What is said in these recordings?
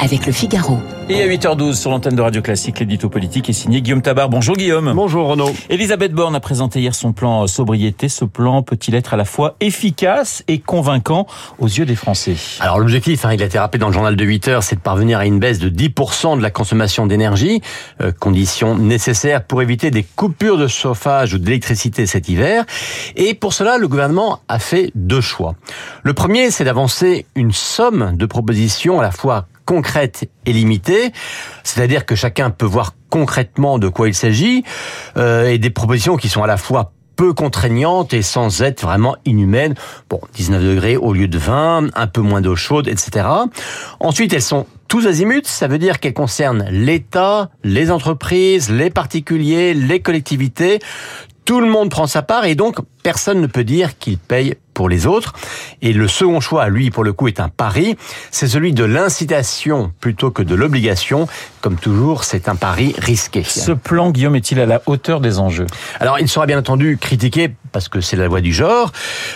avec le Figaro. Et à 8h12 sur l'antenne de Radio Classique, l'édito politique est signé Guillaume Tabar. Bonjour Guillaume. Bonjour Renaud. Elisabeth Borne a présenté hier son plan sobriété. Ce plan peut-il être à la fois efficace et convaincant aux yeux des Français? Alors l'objectif, hein, il a été rappelé dans le journal de 8 heures, c'est de parvenir à une baisse de 10% de la consommation d'énergie, euh, condition nécessaire pour éviter des coupures de chauffage ou d'électricité cet hiver. Et pour cela, le gouvernement a fait deux choix. Le premier, c'est d'avancer une somme de propositions à la fois concrète et limitée, c'est-à-dire que chacun peut voir concrètement de quoi il s'agit, euh, et des propositions qui sont à la fois peu contraignantes et sans être vraiment inhumaines. Bon, 19 degrés au lieu de 20, un peu moins d'eau chaude, etc. Ensuite, elles sont tous azimuts, ça veut dire qu'elles concernent l'État, les entreprises, les particuliers, les collectivités. Tout le monde prend sa part et donc personne ne peut dire qu'il paye pour les autres. Et le second choix, lui, pour le coup, est un pari. C'est celui de l'incitation plutôt que de l'obligation. Comme toujours, c'est un pari risqué. Ce plan, Guillaume, est-il à la hauteur des enjeux? Alors, il sera bien entendu critiqué parce que c'est la loi du genre.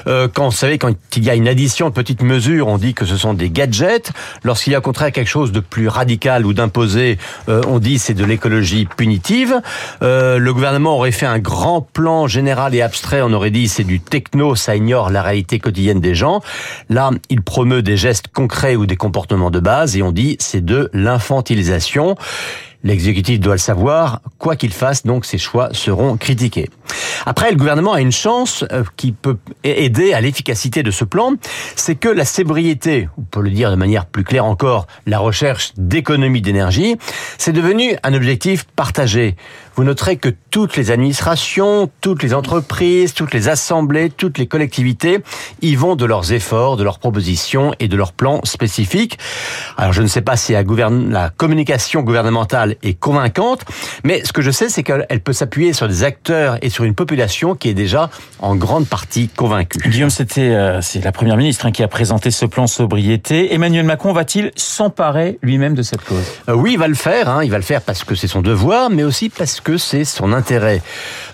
Euh, quand vous savez, quand il y a une addition de petites mesures, on dit que ce sont des gadgets. Lorsqu'il y a au contraire quelque chose de plus radical ou d'imposé, euh, on dit c'est de l'écologie punitive. Euh, le gouvernement aurait fait un grand plan général et abstrait. On aurait dit c'est du techno, ça ignore la réalité quotidienne des gens. Là, il promeut des gestes concrets ou des comportements de base et on dit c'est de l'infantilisation. L'exécutif doit le savoir, quoi qu'il fasse, donc ses choix seront critiqués. Après, le gouvernement a une chance euh, qui peut aider à l'efficacité de ce plan, c'est que la sobriété, ou pour le dire de manière plus claire encore, la recherche d'économie d'énergie, c'est devenu un objectif partagé. Vous noterez que toutes les administrations, toutes les entreprises, toutes les assemblées, toutes les collectivités y vont de leurs efforts, de leurs propositions et de leurs plans spécifiques. Alors je ne sais pas si la, la communication gouvernementale est convaincante, mais ce que je sais, c'est qu'elle peut s'appuyer sur des acteurs et sur une population qui est déjà en grande partie convaincue. Guillaume, c'était euh, c'est la première ministre hein, qui a présenté ce plan sobriété. Emmanuel Macron va-t-il s'emparer lui-même de cette cause? Euh, Oui, il va le faire. Hein, il va le faire parce que c'est son devoir, mais aussi parce que c'est son intérêt.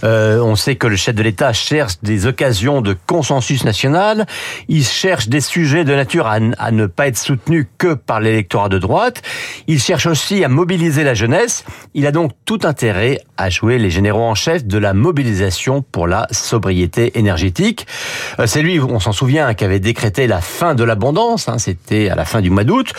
Euh, on sait que le chef de l'État cherche des occasions de consensus national. Il cherche des sujets de nature à, à ne pas être soutenu que par l'électorat de droite. Il cherche aussi à mobiliser la jeunesse. Il a donc tout intérêt à jouer les généraux en chef de la mobilisation pour la sobriété énergétique. Euh, c'est lui, on s'en souvient, qui avait décrété la fin de l'abondance. Hein, C'était à la fin du mois d'août.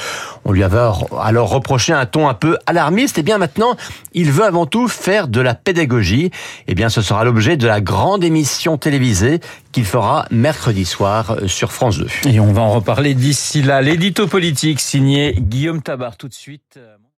On lui avait alors reproché un ton un peu alarmiste. Et bien maintenant, il veut avant tout faire de la pédagogie. Et bien, ce sera l'objet de la grande émission télévisée qu'il fera mercredi soir euh, sur France 2. Et on va en reparler d'ici là. L'édito politique signé Guillaume Tabar tout de suite.